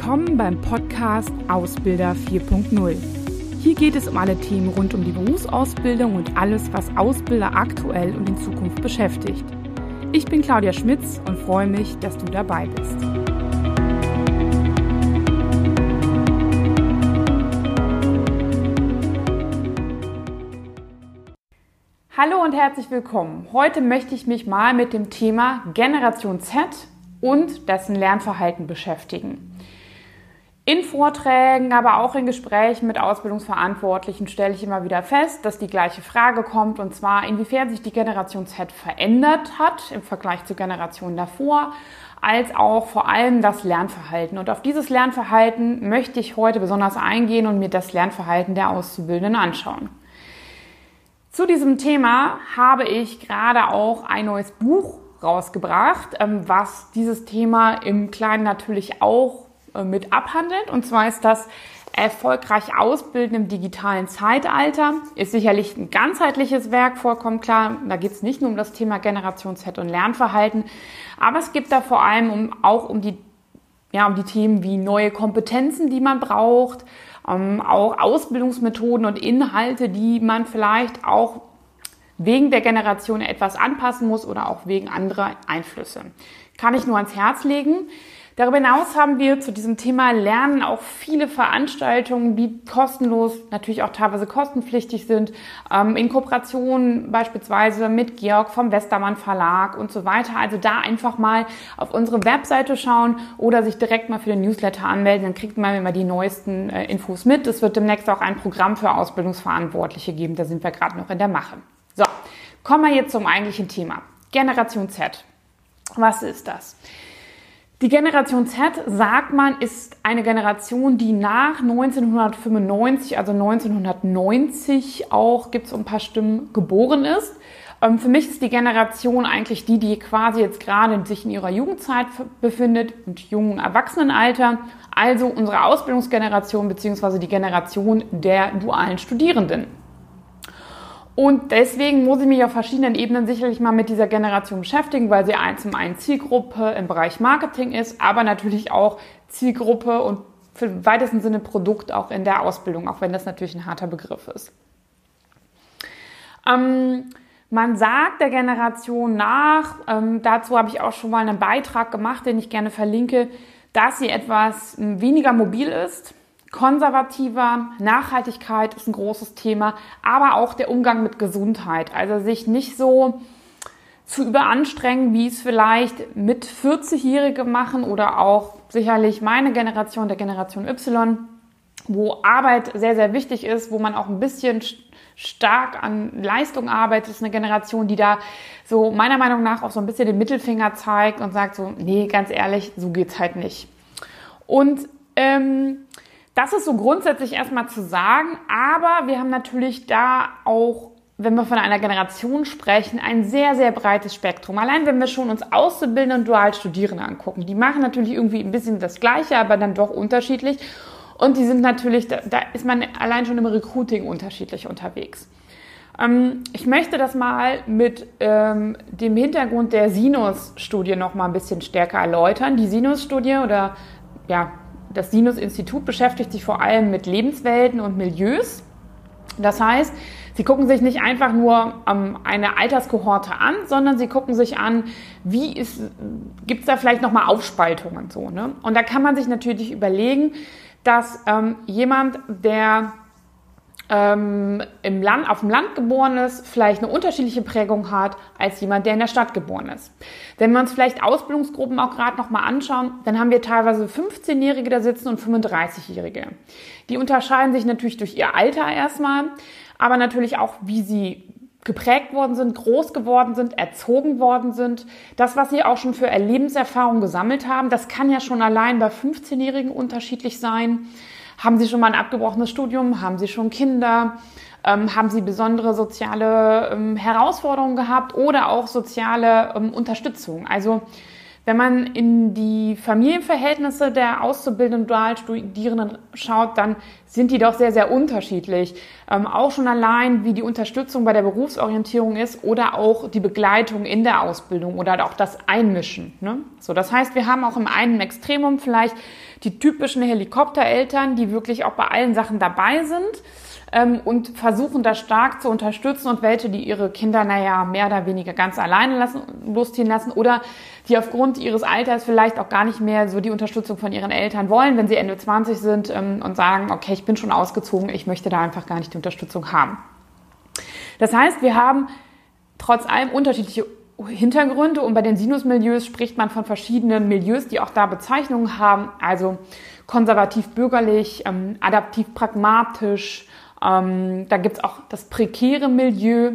Willkommen beim Podcast Ausbilder 4.0. Hier geht es um alle Themen rund um die Berufsausbildung und alles, was Ausbilder aktuell und in Zukunft beschäftigt. Ich bin Claudia Schmitz und freue mich, dass du dabei bist. Hallo und herzlich willkommen. Heute möchte ich mich mal mit dem Thema Generation Z und dessen Lernverhalten beschäftigen. In Vorträgen, aber auch in Gesprächen mit Ausbildungsverantwortlichen stelle ich immer wieder fest, dass die gleiche Frage kommt, und zwar inwiefern sich die Generation Z verändert hat im Vergleich zur Generation davor, als auch vor allem das Lernverhalten. Und auf dieses Lernverhalten möchte ich heute besonders eingehen und mir das Lernverhalten der Auszubildenden anschauen. Zu diesem Thema habe ich gerade auch ein neues Buch rausgebracht, ähm, was dieses Thema im Kleinen natürlich auch mit abhandelt. Und zwar ist das erfolgreich ausbilden im digitalen Zeitalter. Ist sicherlich ein ganzheitliches Werk, vollkommen klar. Da geht es nicht nur um das Thema Generation Z und Lernverhalten, aber es gibt da vor allem um, auch um die, ja, um die Themen wie neue Kompetenzen, die man braucht, um, auch Ausbildungsmethoden und Inhalte, die man vielleicht auch wegen der Generation etwas anpassen muss oder auch wegen anderer Einflüsse. Kann ich nur ans Herz legen. Darüber hinaus haben wir zu diesem Thema Lernen auch viele Veranstaltungen, die kostenlos, natürlich auch teilweise kostenpflichtig sind, ähm, in Kooperation beispielsweise mit Georg vom Westermann Verlag und so weiter. Also da einfach mal auf unsere Webseite schauen oder sich direkt mal für den Newsletter anmelden, dann kriegt man immer die neuesten äh, Infos mit. Es wird demnächst auch ein Programm für Ausbildungsverantwortliche geben, da sind wir gerade noch in der Mache. So, kommen wir jetzt zum eigentlichen Thema. Generation Z. Was ist das? Die Generation Z, sagt man, ist eine Generation, die nach 1995, also 1990 auch, gibt es ein paar Stimmen, geboren ist. Ähm, für mich ist die Generation eigentlich die, die quasi jetzt gerade sich in ihrer Jugendzeit befindet und jungen Erwachsenenalter, also unsere Ausbildungsgeneration beziehungsweise die Generation der dualen Studierenden. Und deswegen muss ich mich auf verschiedenen Ebenen sicherlich mal mit dieser Generation beschäftigen, weil sie zum einen Zielgruppe im Bereich Marketing ist, aber natürlich auch Zielgruppe und für weitesten Sinne Produkt auch in der Ausbildung, auch wenn das natürlich ein harter Begriff ist. Ähm, man sagt der Generation nach, ähm, dazu habe ich auch schon mal einen Beitrag gemacht, den ich gerne verlinke, dass sie etwas weniger mobil ist, konservativer. Nachhaltigkeit ist ein großes Thema, aber auch der Umgang mit Gesundheit. Also sich nicht so zu überanstrengen, wie es vielleicht mit 40-Jährige machen oder auch sicherlich meine Generation, der Generation Y, wo Arbeit sehr, sehr wichtig ist, wo man auch ein bisschen stark an Leistung arbeitet. Ist eine Generation, die da so meiner Meinung nach auch so ein bisschen den Mittelfinger zeigt und sagt so, nee, ganz ehrlich, so geht's halt nicht. Und ähm, das ist so grundsätzlich erstmal zu sagen, aber wir haben natürlich da auch, wenn wir von einer Generation sprechen, ein sehr, sehr breites Spektrum. Allein wenn wir schon uns Auszubildende und Dualstudierende angucken, die machen natürlich irgendwie ein bisschen das Gleiche, aber dann doch unterschiedlich. Und die sind natürlich, da, da ist man allein schon im Recruiting unterschiedlich unterwegs. Ähm, ich möchte das mal mit ähm, dem Hintergrund der Sinus-Studie noch mal ein bisschen stärker erläutern. Die Sinus-Studie oder ja, das Sinus-Institut beschäftigt sich vor allem mit Lebenswelten und Milieus. Das heißt, sie gucken sich nicht einfach nur ähm, eine Alterskohorte an, sondern sie gucken sich an, wie gibt es da vielleicht nochmal Aufspaltungen so. Ne? Und da kann man sich natürlich überlegen, dass ähm, jemand, der ähm, im Land, auf dem Land geboren ist, vielleicht eine unterschiedliche Prägung hat als jemand, der in der Stadt geboren ist. Wenn wir uns vielleicht Ausbildungsgruppen auch gerade nochmal anschauen, dann haben wir teilweise 15-Jährige da sitzen und 35-Jährige. Die unterscheiden sich natürlich durch ihr Alter erstmal, aber natürlich auch, wie sie geprägt worden sind, groß geworden sind, erzogen worden sind. Das, was sie auch schon für Erlebenserfahrung gesammelt haben, das kann ja schon allein bei 15-Jährigen unterschiedlich sein. Haben Sie schon mal ein abgebrochenes Studium? Haben Sie schon Kinder? Ähm, haben Sie besondere soziale ähm, Herausforderungen gehabt oder auch soziale ähm, Unterstützung? Also Wenn man in die Familienverhältnisse der Auszubildenden und Dualstudierenden schaut, dann sind die doch sehr, sehr unterschiedlich. Ähm, auch schon allein, wie die Unterstützung bei der Berufsorientierung ist oder auch die Begleitung in der Ausbildung oder auch das Einmischen. Ne? So, das heißt, wir haben auch im einen Extremum vielleicht die typischen Helikoptereltern, die wirklich auch bei allen Sachen dabei sind ähm, und versuchen das stark zu unterstützen und welche, die ihre Kinder, naja, mehr oder weniger ganz alleine lassen, losziehen lassen oder die aufgrund ihres Alters vielleicht auch gar nicht mehr so die Unterstützung von ihren Eltern wollen, wenn sie Ende 20 sind ähm, und sagen, okay, ich bin schon ausgezogen, ich möchte da einfach gar nicht die Unterstützung haben. Das heißt, wir haben trotz allem unterschiedliche Hintergründe und bei den Sinusmilieus spricht man von verschiedenen Milieus, die auch da Bezeichnungen haben, also konservativ-bürgerlich, ähm, adaptiv-pragmatisch, ähm, da gibt's auch das prekäre Milieu.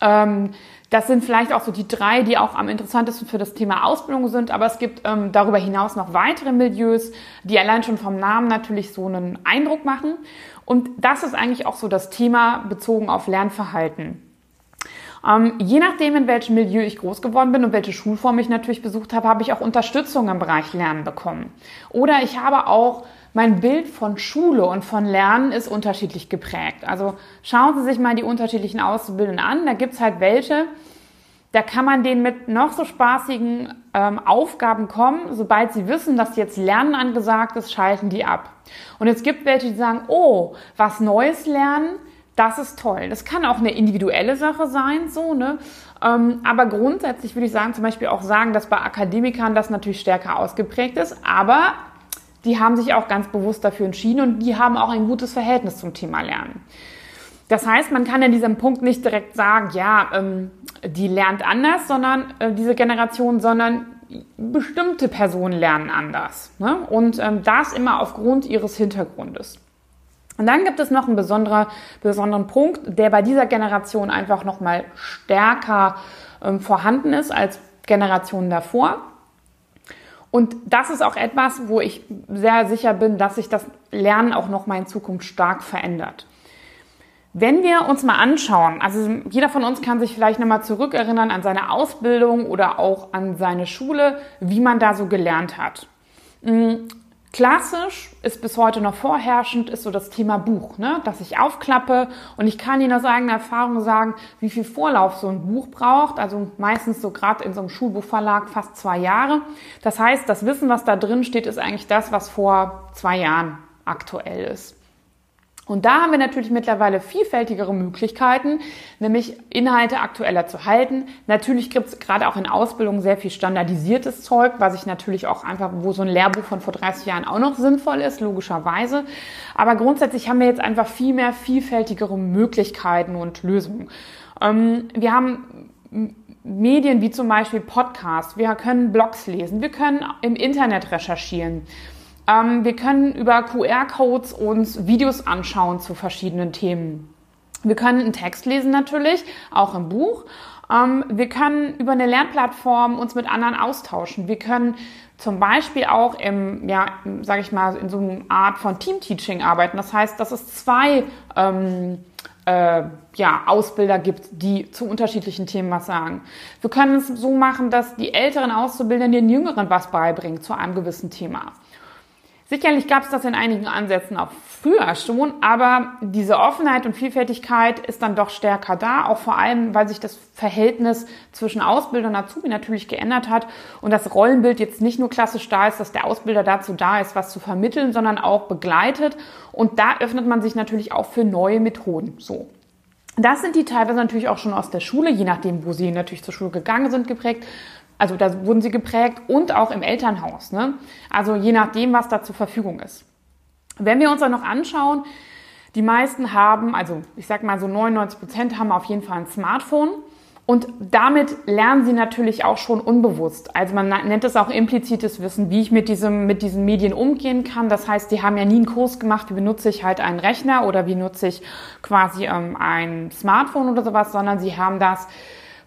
Ähm, das sind vielleicht auch so die drei, die auch am interessantesten für das Thema Ausbildung sind. Aber es gibt ähm, darüber hinaus noch weitere Milieus, die allein schon vom Namen natürlich so einen Eindruck machen. Und das ist eigentlich auch so das Thema bezogen auf Lernverhalten. Ähm, je nachdem, in welchem Milieu ich groß geworden bin und welche Schulform ich natürlich besucht habe, habe ich auch Unterstützung im Bereich Lernen bekommen. Oder ich habe auch mein Bild von Schule und von Lernen ist unterschiedlich geprägt. Also schauen Sie sich mal die unterschiedlichen Auszubildenden an. Da gibt's halt welche, da kann man denen mit noch so spaßigen ähm, Aufgaben kommen. Sobald sie wissen, dass jetzt Lernen angesagt ist, schalten die ab. Und es gibt welche, die sagen, oh, was Neues lernen, das ist toll. Das kann auch eine individuelle Sache sein, so, ne? Ähm, aber grundsätzlich würde ich sagen, zum Beispiel auch sagen, dass bei Akademikern das natürlich stärker ausgeprägt ist, aber die haben sich auch ganz bewusst dafür entschieden und die haben auch ein gutes Verhältnis zum Thema Lernen. Das heißt, man kann in diesem Punkt nicht direkt sagen, ja, ähm, die lernt anders, sondern äh, diese Generation, sondern bestimmte Personen lernen anders. Ne? Und ähm, das immer aufgrund ihres Hintergrundes. Und dann gibt es noch einen besonderen, besonderen Punkt, der bei dieser Generation einfach nochmal stärker ähm, vorhanden ist als Generationen davor. Und das ist auch etwas, wo ich sehr sicher bin, dass sich das Lernen auch noch mal in Zukunft stark verändert. Wenn wir uns mal anschauen, also jeder von uns kann sich vielleicht nochmal zurückerinnern an seine Ausbildung oder auch an seine Schule, wie man da so gelernt hat. Klassisch ist bis heute noch vorherrschend, ist so das Thema Buch, ne? dass ich aufklappe und ich kann Ihnen aus eigener Erfahrung sagen, wie viel Vorlauf so ein Buch braucht. Also meistens so gerade in so einem Schulbuchverlag fast zwei Jahre. Das heißt, das Wissen, was da drin steht, ist eigentlich das, was vor zwei Jahren aktuell ist. Und da haben wir natürlich mittlerweile vielfältigere Möglichkeiten, nämlich Inhalte aktueller zu halten. Natürlich gibt es gerade auch in Ausbildung sehr viel standardisiertes Zeug, was ich natürlich auch einfach, wo so ein Lehrbuch von vor 30 Jahren auch noch sinnvoll ist, logischerweise. Aber grundsätzlich haben wir jetzt einfach viel mehr vielfältigere Möglichkeiten und Lösungen. Ähm, wir haben Medien wie zum Beispiel Podcasts, wir können Blogs lesen, wir können im Internet recherchieren. Ähm, wir können über QR-Codes uns Videos anschauen zu verschiedenen Themen. Wir können einen Text lesen natürlich, auch im Buch. Ähm, wir können über eine Lernplattform uns mit anderen austauschen. Wir können zum Beispiel auch im, ja, sage ich mal, in so einer Art von Team-Teaching arbeiten. Das heißt, dass es zwei ähm, äh, ja, Ausbilder gibt, die zu unterschiedlichen Themen was sagen. Wir können es so machen, dass die älteren Auszubildenden den Jüngeren was beibringen zu einem gewissen Thema. Sicherlich gab es das in einigen Ansätzen auch früher schon, aber diese Offenheit und Vielfältigkeit ist dann doch stärker da, auch vor allem, weil sich das Verhältnis zwischen Ausbilder und Azubi natürlich geändert hat und das Rollenbild jetzt nicht nur klassisch da ist, dass der Ausbilder dazu da ist, was zu vermitteln, sondern auch begleitet und da öffnet man sich natürlich auch für neue Methoden. So. Das sind die teilweise natürlich auch schon aus der Schule, je nachdem, wo sie natürlich zur Schule gegangen sind, geprägt. Also da wurden sie geprägt und auch im Elternhaus. Ne? Also je nachdem, was da zur Verfügung ist. Wenn wir uns dann noch anschauen, die meisten haben, also ich sag mal so 99 Prozent haben auf jeden Fall ein Smartphone. Und damit lernen sie natürlich auch schon unbewusst. Also man nennt es auch implizites Wissen, wie ich mit, diesem, mit diesen Medien umgehen kann. Das heißt, die haben ja nie einen Kurs gemacht, wie benutze ich halt einen Rechner oder wie nutze ich quasi ähm, ein Smartphone oder sowas, sondern sie haben das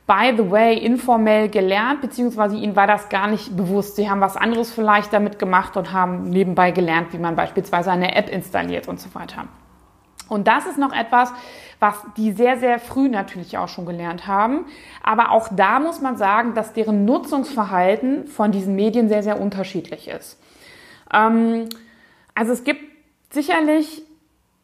by the way, informell gelernt, beziehungsweise ihnen war das gar nicht bewusst. Sie haben was anderes vielleicht damit gemacht und haben nebenbei gelernt, wie man beispielsweise eine App installiert und so weiter. Und das ist noch etwas, was die sehr, sehr früh natürlich auch schon gelernt haben. Aber auch da muss man sagen, dass deren Nutzungsverhalten von diesen Medien sehr, sehr unterschiedlich ist. Ähm, also es gibt sicherlich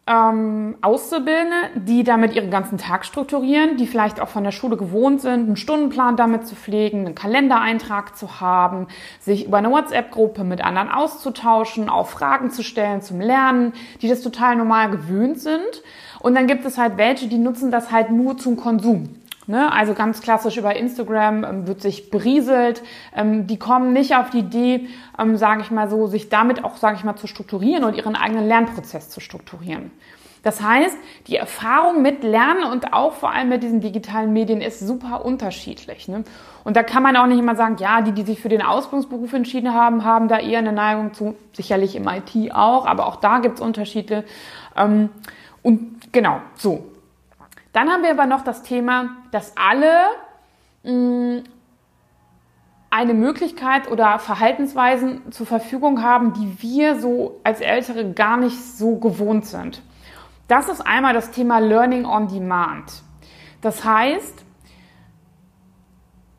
ähm, Auszubildende, die damit ihren ganzen Tag strukturieren, die vielleicht auch von der Schule gewohnt sind, einen Stundenplan damit zu pflegen, einen Kalendereintrag zu haben, sich über eine WhatsApp-Gruppe mit anderen auszutauschen, auch Fragen zu stellen zum Lernen, die das total normal gewöhnt sind. Und dann gibt es halt welche, die nutzen das halt nur zum Konsum. Ne? Also ganz klassisch über Instagram ähm, wird sich berieselt. Ähm, die kommen nicht auf die Idee, ähm, sage ich mal so, sich damit auch, sage ich mal, zu strukturieren und ihren eigenen Lernprozess zu strukturieren. Das heißt, die Erfahrung mit Lernen und auch vor allem mit diesen digitalen Medien ist super unterschiedlich. Ne? Und da kann man auch nicht immer sagen, ja, die, die sich für den Ausbildungsberuf entschieden haben, haben da eher eine Neigung zu, sicherlich im IT auch, aber auch da gibt es Unterschiede. Ähm, und genau, so. Dann haben wir aber noch das Thema, dass alle mm, eine Möglichkeit oder Verhaltensweisen zur Verfügung haben, die wir so als Ältere gar nicht so gewohnt sind. Das ist einmal das Thema Learning on Demand. Das heißt,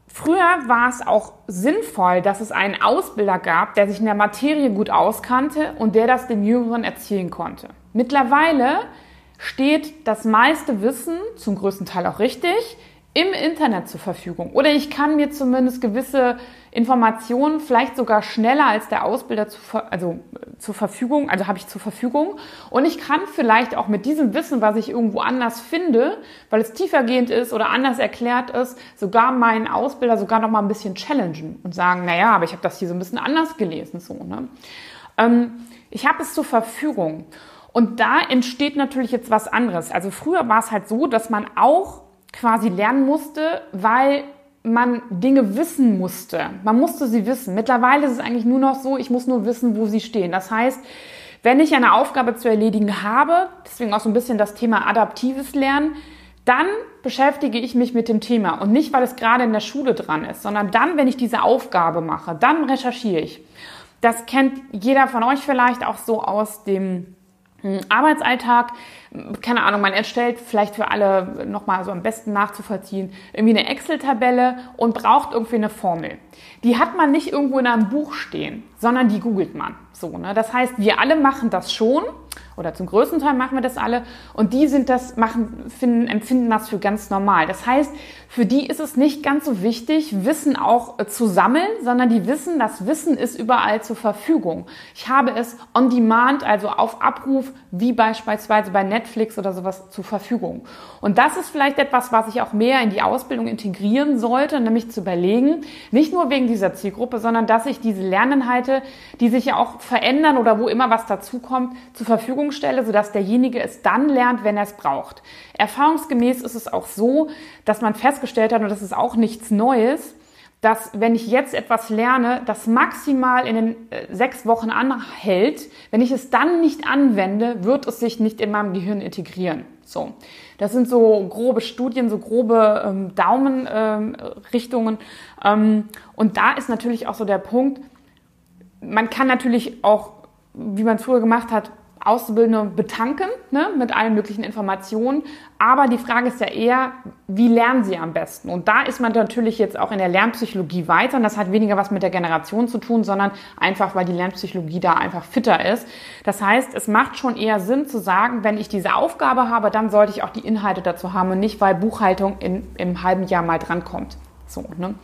früher war es auch sinnvoll, dass es einen Ausbilder gab, der sich in der Materie gut auskannte und der das dem Jüngeren erzählen konnte. Mittlerweile steht das meiste Wissen, zum größten Teil auch richtig, im Internet zur Verfügung. Oder ich kann mir zumindest gewisse Informationen vielleicht sogar schneller als der Ausbilder zu, also, zur Verfügung, also habe ich zur Verfügung. Und ich kann vielleicht auch mit diesem Wissen, was ich irgendwo anders finde, weil es tiefergehend ist oder anders erklärt ist, sogar meinen Ausbilder sogar noch mal ein bisschen challengen und sagen, naja, aber ich habe das hier so ein bisschen anders gelesen. So, ne? Ähm, ich habe es zur Verfügung. Und da entsteht natürlich jetzt was anderes. Also früher war es halt so, dass man auch quasi lernen musste, weil man Dinge wissen musste. Man musste sie wissen. Mittlerweile ist es eigentlich nur noch so, ich muss nur wissen, wo sie stehen. Das heißt, wenn ich eine Aufgabe zu erledigen habe, deswegen auch so ein bisschen das Thema adaptives Lernen, dann beschäftige ich mich mit dem Thema und nicht, weil es gerade in der Schule dran ist, sondern dann, wenn ich diese Aufgabe mache, dann recherchiere ich. Das kennt jeder von euch vielleicht auch so aus dem Arbeitsalltag, keine Ahnung, man erstellt vielleicht für alle nochmal so am besten nachzuvollziehen, irgendwie eine Excel-Tabelle und braucht irgendwie eine Formel. Die hat man nicht irgendwo in einem Buch stehen, sondern die googelt man. So, ne? Das heißt, wir alle machen das schon oder zum größten Teil machen wir das alle und die sind das, machen, finden, empfinden das für ganz normal. Das heißt, für die ist es nicht ganz so wichtig, Wissen auch äh, zu sammeln, sondern die wissen, das Wissen ist überall zur Verfügung. Ich habe es on demand, also auf Abruf, wie beispielsweise bei Netflix oder sowas zur Verfügung. Und das ist vielleicht etwas, was ich auch mehr in die Ausbildung integrieren sollte, nämlich zu überlegen, nicht nur wegen dieser Zielgruppe, sondern dass ich diese Lerninhalte, die sich ja auch verändern oder wo immer was dazukommt, zur Verfügung stelle, sodass derjenige es dann lernt, wenn er es braucht. Erfahrungsgemäß ist es auch so, dass man festgestellt festgestellt hat, und das ist auch nichts Neues, dass wenn ich jetzt etwas lerne, das maximal in den äh, sechs Wochen anhält, wenn ich es dann nicht anwende, wird es sich nicht in meinem Gehirn integrieren. So, das sind so grobe Studien, so grobe ähm, Daumenrichtungen. Ähm, ähm, und da ist natürlich auch so der Punkt, man kann natürlich auch, wie man es früher gemacht hat, Auszubildende betanken ne, mit allen möglichen Informationen. Aber die Frage ist ja eher, wie lernen sie am besten? Und da ist man natürlich jetzt auch in der Lernpsychologie weiter. Und das hat weniger was mit der Generation zu tun, sondern einfach, weil die Lernpsychologie da einfach fitter ist. Das heißt, es macht schon eher Sinn zu sagen, wenn ich diese Aufgabe habe, dann sollte ich auch die Inhalte dazu haben und nicht, weil Buchhaltung in, im halben Jahr mal drankommt. So, ne?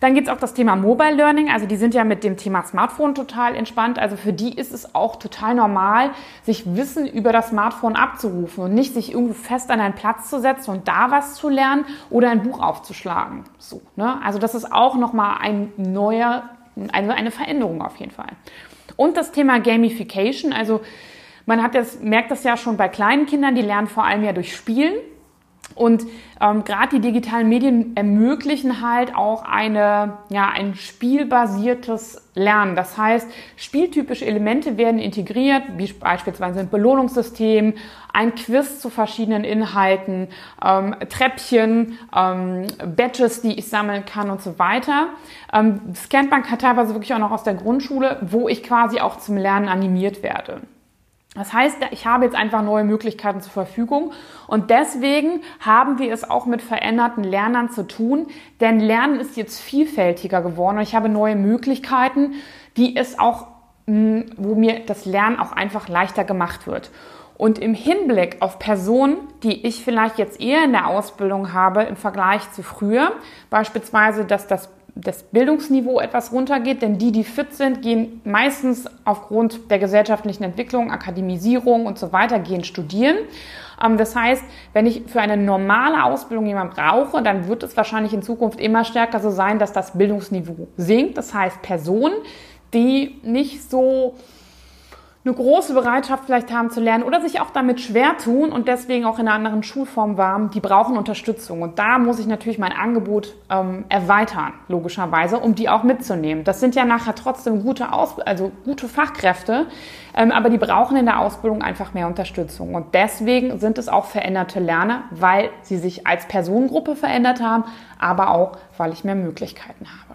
Dann gibt es auch das Thema Mobile Learning. Also die sind ja mit dem Thema Smartphone total entspannt. Also für die ist es auch total normal, sich Wissen über das Smartphone abzurufen und nicht sich irgendwo fest an einen Platz zu setzen und da was zu lernen oder ein Buch aufzuschlagen. So, ne? Also das ist auch nochmal ein neuer, eine, eine Veränderung auf jeden Fall. Und das Thema Gamification. Also man hat das, merkt das ja schon bei kleinen Kindern, die lernen vor allem ja durch Spielen. Und ähm, gerade die digitalen Medien ermöglichen halt auch eine, ja, ein spielbasiertes Lernen. Das heißt, spieltypische Elemente werden integriert, wie beispielsweise ein Belohnungssystem, ein Quiz zu verschiedenen Inhalten, ähm, Treppchen, ähm, Badges, die ich sammeln kann und so weiter. Ähm, Scanbank hat teilweise wirklich auch noch aus der Grundschule, wo ich quasi auch zum Lernen animiert werde. Das heißt, ich habe jetzt einfach neue Möglichkeiten zur Verfügung und deswegen haben wir es auch mit veränderten Lernern zu tun, denn Lernen ist jetzt vielfältiger geworden und ich habe neue Möglichkeiten, die es auch, hm, wo mir das Lernen auch einfach leichter gemacht wird. Und im Hinblick auf Personen, die ich vielleicht jetzt eher in der Ausbildung habe im Vergleich zu früher, beispielsweise, dass das das Bildungsniveau etwas runtergeht, denn die, die fit sind, gehen meistens aufgrund der gesellschaftlichen Entwicklung, Akademisierung und so weiter, gehen studieren. Ähm, das heißt, wenn ich für eine normale Ausbildung jemanden brauche, dann wird es wahrscheinlich in Zukunft immer stärker so sein, dass das Bildungsniveau sinkt. Das heißt, Personen, die nicht so eine große Bereitschaft vielleicht haben zu lernen oder sich auch damit schwer tun und deswegen auch in einer anderen Schulform waren, die brauchen Unterstützung. Und da muss ich natürlich mein Angebot ähm, erweitern, logischerweise, um die auch mitzunehmen. Das sind ja nachher trotzdem gute, Aus also gute Fachkräfte, ähm, aber die brauchen in der Ausbildung einfach mehr Unterstützung. Und deswegen sind es auch veränderte Lerner, weil sie sich als Personengruppe verändert haben, aber auch, weil ich mehr Möglichkeiten habe.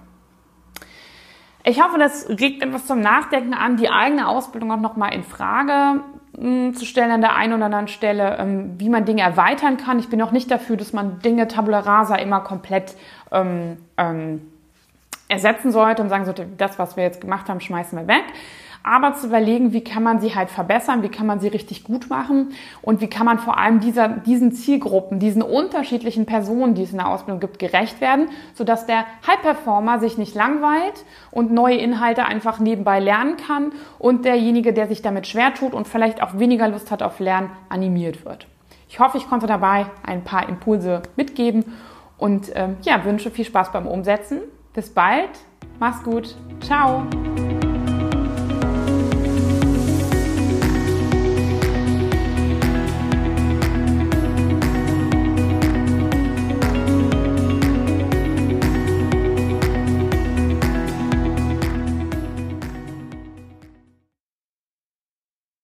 Ich hoffe, das regt etwas zum Nachdenken an, die eigene Ausbildung auch nochmal in Frage hm, zu stellen an der einen oder anderen Stelle, ähm, wie man Dinge erweitern kann. Ich bin auch nicht dafür, dass man Dinge tabula rasa immer komplett ähm, ähm, ersetzen sollte und sagen sollte, das, was wir jetzt gemacht haben, schmeißen wir weg aber zu überlegen, wie kann man sie halt verbessern, wie kann man sie richtig gut machen und wie kann man vor allem dieser, diesen Zielgruppen, diesen unterschiedlichen Personen, die es in der Ausbildung gibt, gerecht werden, sodass der High-Performer sich nicht langweilt und neue Inhalte einfach nebenbei lernen kann und derjenige, der sich damit schwer tut und vielleicht auch weniger Lust hat auf Lernen, animiert wird. Ich hoffe, ich konnte dabei ein paar Impulse mitgeben und ähm, ja, wünsche viel Spaß beim Umsetzen. Bis bald, mach's gut, ciao!